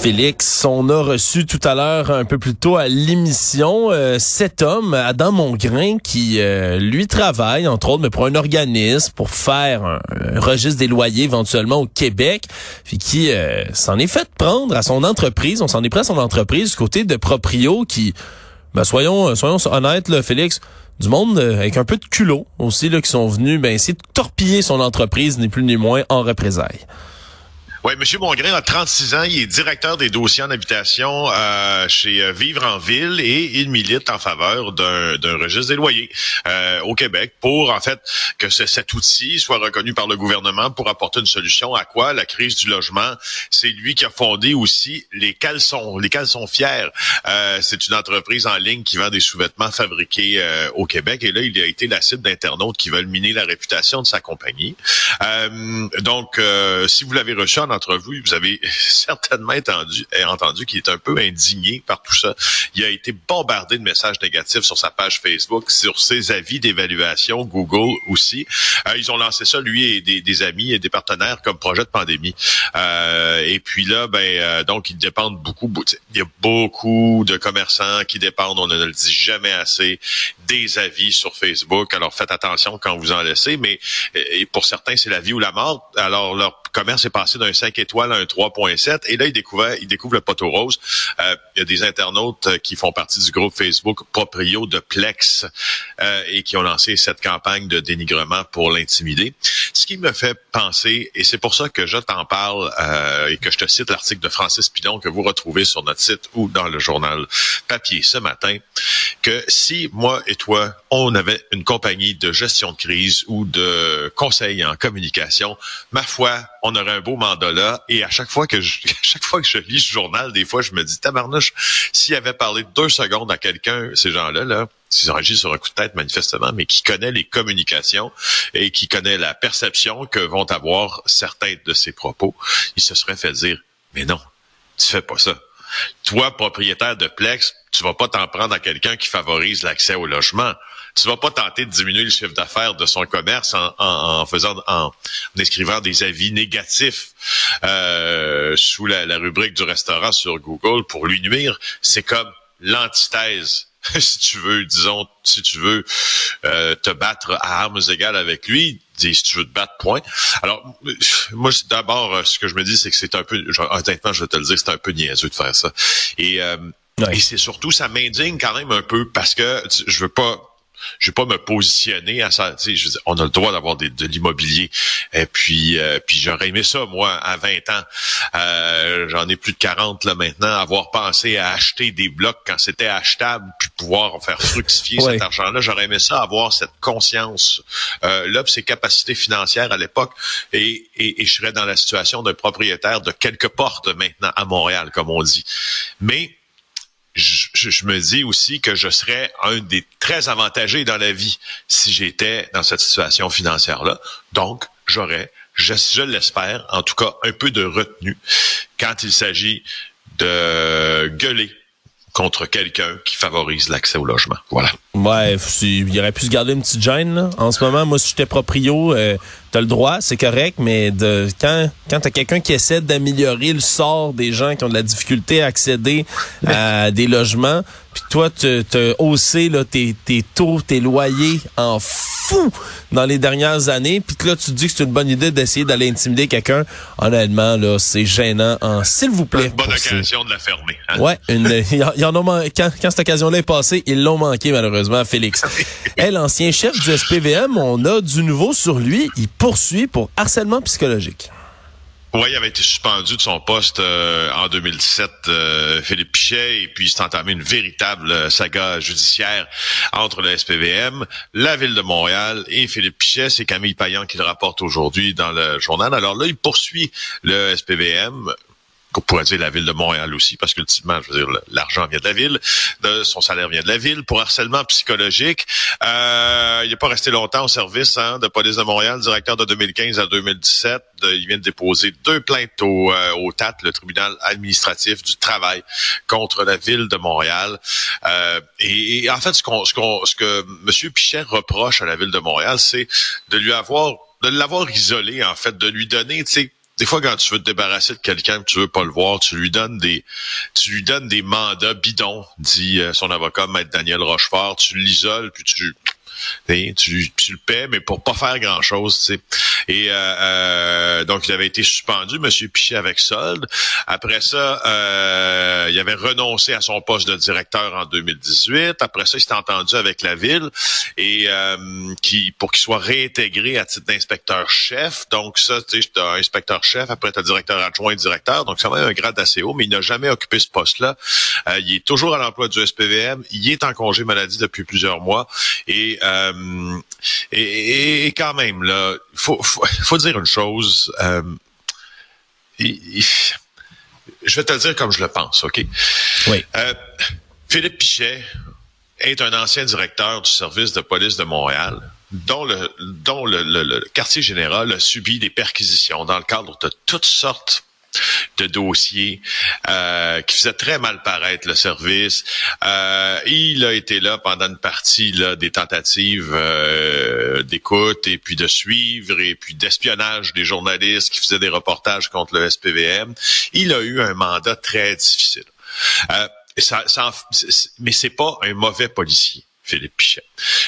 Félix, on a reçu tout à l'heure, un peu plus tôt à l'émission, euh, cet homme, Adam Mongrain, qui, euh, lui, travaille, entre autres, mais pour un organisme, pour faire un, registre des loyers éventuellement au Québec, puis qui euh, s'en est fait prendre à son entreprise, on s'en est pris à son entreprise du côté de Proprio, qui, ben, soyons, soyons honnêtes, là, Félix, du monde avec un peu de culot aussi, là, qui sont venus ben, essayer de torpiller son entreprise, ni plus ni moins, en représailles. Oui, M. Mongrain a 36 ans. Il est directeur des dossiers en habitation euh, chez euh, Vivre en Ville et il milite en faveur d'un registre des loyers euh, au Québec pour, en fait, que cet outil soit reconnu par le gouvernement pour apporter une solution à quoi? La crise du logement. C'est lui qui a fondé aussi les caleçons. Les caleçons fiers. C'est une entreprise en ligne qui vend des sous-vêtements fabriqués au Québec. Et là, il a été la cible d'internautes qui veulent miner la réputation de sa compagnie. donc, si vous l'avez reçu en vous avez certainement entendu, entendu qu'il est un peu indigné par tout ça. Il a été bombardé de messages négatifs sur sa page Facebook, sur ses avis d'évaluation, Google aussi. Euh, ils ont lancé ça, lui et des, amis et des partenaires comme projet de pandémie. Euh, et puis là, ben euh, donc ils dépendent beaucoup. Il y a beaucoup de commerçants qui dépendent, on ne le dit jamais assez, des avis sur Facebook. Alors faites attention quand vous en laissez, mais et pour certains, c'est la vie ou la mort. Alors leur commerce est passé d'un 5 étoiles à un 3.7 et là il découvre il découvre le poteau rose. Euh, il y a des internautes euh, qui font partie du groupe Facebook Proprio de Plex euh, et qui ont lancé cette campagne de dénigrement pour l'intimider. Ce qui me fait penser et c'est pour ça que je t'en parle et que je te cite l'article de Francis Pilon que vous retrouvez sur notre site ou dans le journal papier ce matin que si moi et toi on avait une compagnie de gestion de crise ou de conseil en communication, ma foi, on aurait un beau mandat là. Et à chaque fois que je, chaque fois que je lis ce journal, des fois, je me dis, tabarnouche, s'il avait parlé deux secondes à quelqu'un, ces gens-là, là, ont agi sur un coup de tête manifestement, mais qui connaît les communications et qui connaît la perception que vont avoir certains de ses propos, il se serait fait dire, mais non, tu fais pas ça. Toi, propriétaire de Plex, tu vas pas t'en prendre à quelqu'un qui favorise l'accès au logement tu vas pas tenter de diminuer le chiffre d'affaires de son commerce en, faisant en, écrivant des avis négatifs euh, sous la, rubrique du restaurant sur Google pour lui nuire. C'est comme l'antithèse si tu veux, disons, si tu veux euh, te battre à armes égales avec lui, dis si tu veux te battre, point. Alors, moi, d'abord, ce que je me dis, c'est que c'est un peu, honnêtement, je vais te le dire, c'est un peu niaiseux de faire ça. Et, euh, et c'est surtout, ça m'indigne quand même un peu parce que je veux pas je vais pas me positionner à ça. Tu sais, on a le droit d'avoir de l'immobilier. Et puis, euh, puis j'aurais aimé ça, moi, à 20 ans. Euh, j'en ai plus de 40 là maintenant. Avoir pensé à acheter des blocs quand c'était achetable, puis pouvoir faire fructifier cet argent-là. J'aurais aimé ça, avoir cette conscience euh, là, ces capacités financières à l'époque. Et, et, et je serais dans la situation d'un propriétaire de quelques portes maintenant à Montréal, comme on dit. Mais je, me dis aussi que je serais un des très avantagés dans la vie si j'étais dans cette situation financière-là. Donc, j'aurais, je, je l'espère, en tout cas, un peu de retenue quand il s'agit de gueuler contre quelqu'un qui favorise l'accès au logement. Voilà. Ouais, il aurait pu se garder une petite gêne. Là. En ce moment, moi, si j'étais proprio, euh, t'as le droit, c'est correct, mais de quand quand t'as quelqu'un qui essaie d'améliorer le sort des gens qui ont de la difficulté à accéder à des logements, puis toi, tu as haussé là, tes, tes taux, tes loyers en fou dans les dernières années, puis là, tu te dis que c'est une bonne idée d'essayer d'aller intimider quelqu'un. Honnêtement, là, c'est gênant. S'il vous plaît. Une bonne occasion de la fermer. Hein? Ouais, y, en a quand, quand cette occasion-là est passée, ils l'ont manqué malheureusement, Félix. hey, l'ancien chef du SPVM, on a du nouveau sur lui. Il poursuit pour harcèlement psychologique. Oui, il avait été suspendu de son poste euh, en 2017, euh, Philippe Pichet, et puis s'est entamé une véritable euh, saga judiciaire entre le SPVM, la Ville de Montréal et Philippe Pichet. C'est Camille Payan qui le rapporte aujourd'hui dans le journal. Alors là, il poursuit le SPVM qu'on pourrait dire la ville de Montréal aussi, parce qu'ultimement, je veux dire, l'argent vient de la ville, de, son salaire vient de la ville, pour harcèlement psychologique. Euh, il n'est pas resté longtemps au service hein, de police de Montréal, directeur de 2015 à 2017. il vient de déposer deux plaintes au, euh, au TAT, le tribunal administratif du travail, contre la ville de Montréal. Euh, et, en fait, ce, qu'on, ce, qu'on, ce que M. Pichet reproche à la ville de Montréal, c'est de lui avoir de l'avoir isolé, en fait, de lui donner, tu sais, des fois, quand tu veux te débarrasser de quelqu'un que tu veux pas le voir, tu lui donnes des, tu lui donnes des mandats bidons, dit euh, son avocat, maître Daniel Rochefort. Tu l'isoles, puis tu, tu, tu, le paies, mais pour pas faire grand-chose, tu sais. Et euh, euh, donc, il avait été suspendu, Monsieur Pichet, avec solde. Après ça, euh, il avait renoncé à son poste de directeur en 2018. Après ça, il s'est entendu avec la ville et euh, qui pour qu'il soit réintégré à titre d'inspecteur-chef. Donc ça, tu sais, inspecteur-chef, après tu directeur adjoint directeur. Donc, ça va un grade assez haut, mais il n'a jamais occupé ce poste-là. Euh, il est toujours à l'emploi du SPVM. Il est en congé maladie depuis plusieurs mois. Et euh, et, et, quand même, là, faut, faut, faut dire une chose. Euh, je vais te le dire comme je le pense, OK? Oui. Euh, Philippe Pichet est un ancien directeur du service de police de Montréal dont le, dont le, le quartier général a subi des perquisitions dans le cadre de toutes sortes de dossiers euh, qui faisait très mal paraître le service. Euh, il a été là pendant une partie là, des tentatives euh, d'écoute et puis de suivre et puis d'espionnage des journalistes qui faisaient des reportages contre le SPVM. Il a eu un mandat très difficile. Euh, ça, ça, mais c'est pas un mauvais policier. Philippe Pichet.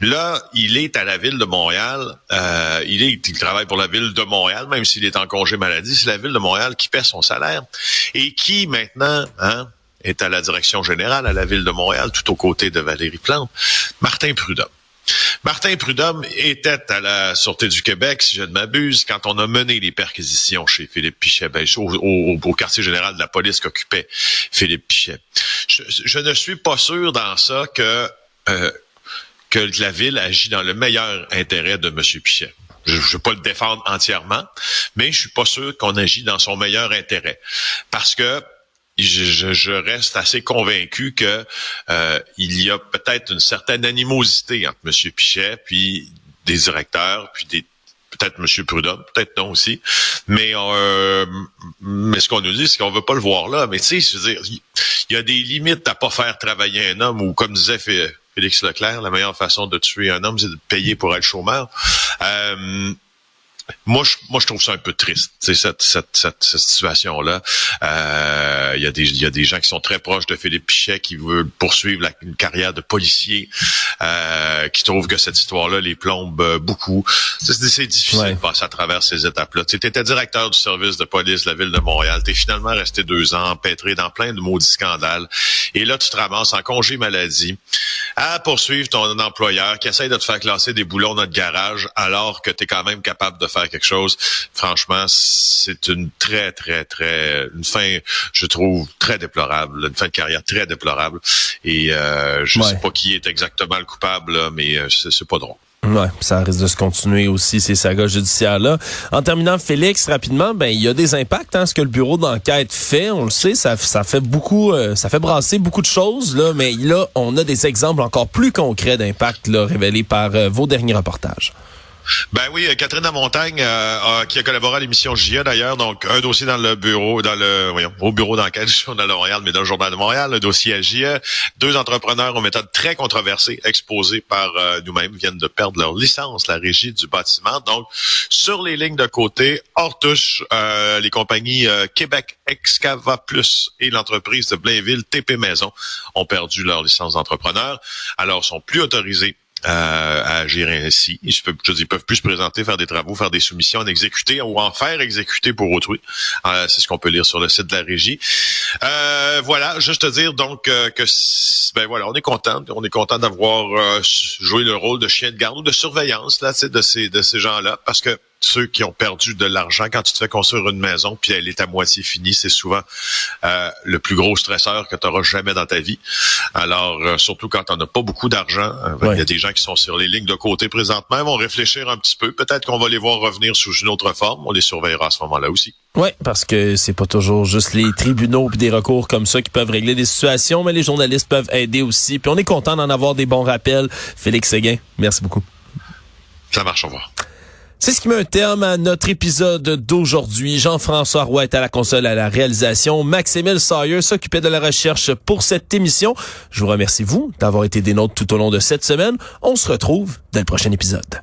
Là, il est à la ville de Montréal. Euh, il, travaille pour la ville de Montréal, même s'il est en congé maladie. C'est la ville de Montréal qui paie son salaire et qui maintenant hein, est à la direction générale à la ville de Montréal, tout aux côtés de Valérie Plante, Martin Prudhomme. Martin Prudhomme était à la Sûreté du Québec, si je ne m'abuse, quand on a mené les perquisitions chez Philippe Pichet, ben, au, quartier général de la police qu'occupait Philippe Pichet. Je, je, ne suis pas sûr dans ça que euh, que la ville agit dans le meilleur intérêt de M. Pichet. Je ne veux pas le défendre entièrement, mais je suis pas sûr qu'on agit dans son meilleur intérêt. Parce que je, je, reste assez convaincu que euh, il y a peut-être une certaine animosité entre M. Pichet puis des directeurs, puis des peut-être M. Prudhomme, peut-être non aussi. Mais euh, mais ce qu'on nous dit, c'est qu'on veut pas le voir là. Mais tu sais, je veux dire, il y a des limites à pas faire travailler un homme ou comme disait Félix Leclerc, la meilleure façon de tuer un homme, c'est de payer pour être chômeur. Euh, moi, je, moi, je trouve ça un peu triste, cette, cette, cette, cette situation-là. Euh, il y, a des, y a des gens qui sont très proches de Philippe Pichet qui veulent poursuivre la, une carrière de policier, euh, qui trouvent que cette histoire-là les plombe euh, beaucoup. C'est, difficile de passer à travers ces étapes-là. Tu étais directeur du service de police de la ville de Montréal. Tu es finalement resté deux ans empêtré dans plein de maudits scandales. Et là, tu te ramasses en congé maladie à poursuivre ton employeur qui essaye de te faire classer des boulons dans le garage alors que tu es quand même capable de faire quelque chose. Franchement, c'est une très, très, très, une fin, je trouve, très déplorable, une fin de carrière très déplorable. Et euh, je ne sais pas qui est exactement le coupable, mais euh, c'est pas drôle. Ouais, ça risque de se continuer aussi ces sagas judiciaires là. En terminant, Félix, rapidement, ben il y a des impacts. Hein, ce que le bureau d'enquête fait, on le sait, ça, ça fait beaucoup, euh, ça fait brasser beaucoup de choses là. Mais là, on a des exemples encore plus concrets d'impact là révélés par vos derniers reportages. Ben oui, euh, Catherine Lamontagne, euh, qui a collaboré à l'émission JA d'ailleurs, donc un dossier dans le bureau, dans le au bureau d'enquête du Journal de Montréal, mais dans le Journal de Montréal, le dossier à JA. Deux entrepreneurs aux méthodes très controversées, exposés par euh, nous-mêmes, viennent de perdre leur licence, la régie du bâtiment. Donc, sur les lignes de côté, hors touche, les compagnies Québec Excava Plus et l'entreprise de Blainville TP Maison ont perdu leur licence d'entrepreneur, alors sont plus autorisés euh, à agir ainsi. Ils peuvent, plus se présenter, faire des travaux, faire des soumissions, en exécuter ou en faire exécuter pour autrui. Euh, c'est ce qu'on peut lire sur le site de la régie. Euh, voilà, juste te dire donc euh, que ben voilà, on est content, on est content d'avoir joué le rôle de chien de garde ou de surveillance là, de ces de ces gens-là, parce que ceux qui ont perdu de l'argent quand tu te fais construire une maison puis elle est à moitié finie, c'est souvent euh, le plus gros stresseur que tu auras jamais dans ta vie. Alors euh, surtout quand on n'a pas beaucoup d'argent, euh, il y a des gens qui sont sur les lignes de côté présentement, vont réfléchir un petit peu, peut-être qu'on va les voir revenir sous une autre forme, on les surveillera à ce moment-là aussi. Oui, parce que c'est pas toujours juste les tribunaux et des recours comme ça qui peuvent régler des situations, mais les journalistes peuvent aider aussi. Puis on est content d'en avoir des bons rappels. Félix Séguin, merci beaucoup. Ça marche, au revoir. C'est ce qui met un terme à notre épisode d'aujourd'hui. Jean-François Roy est à la console à la réalisation. Maximile Sawyer s'occupait de la recherche pour cette émission. Je vous remercie, vous, d'avoir été des nôtres tout au long de cette semaine. On se retrouve dans le prochain épisode.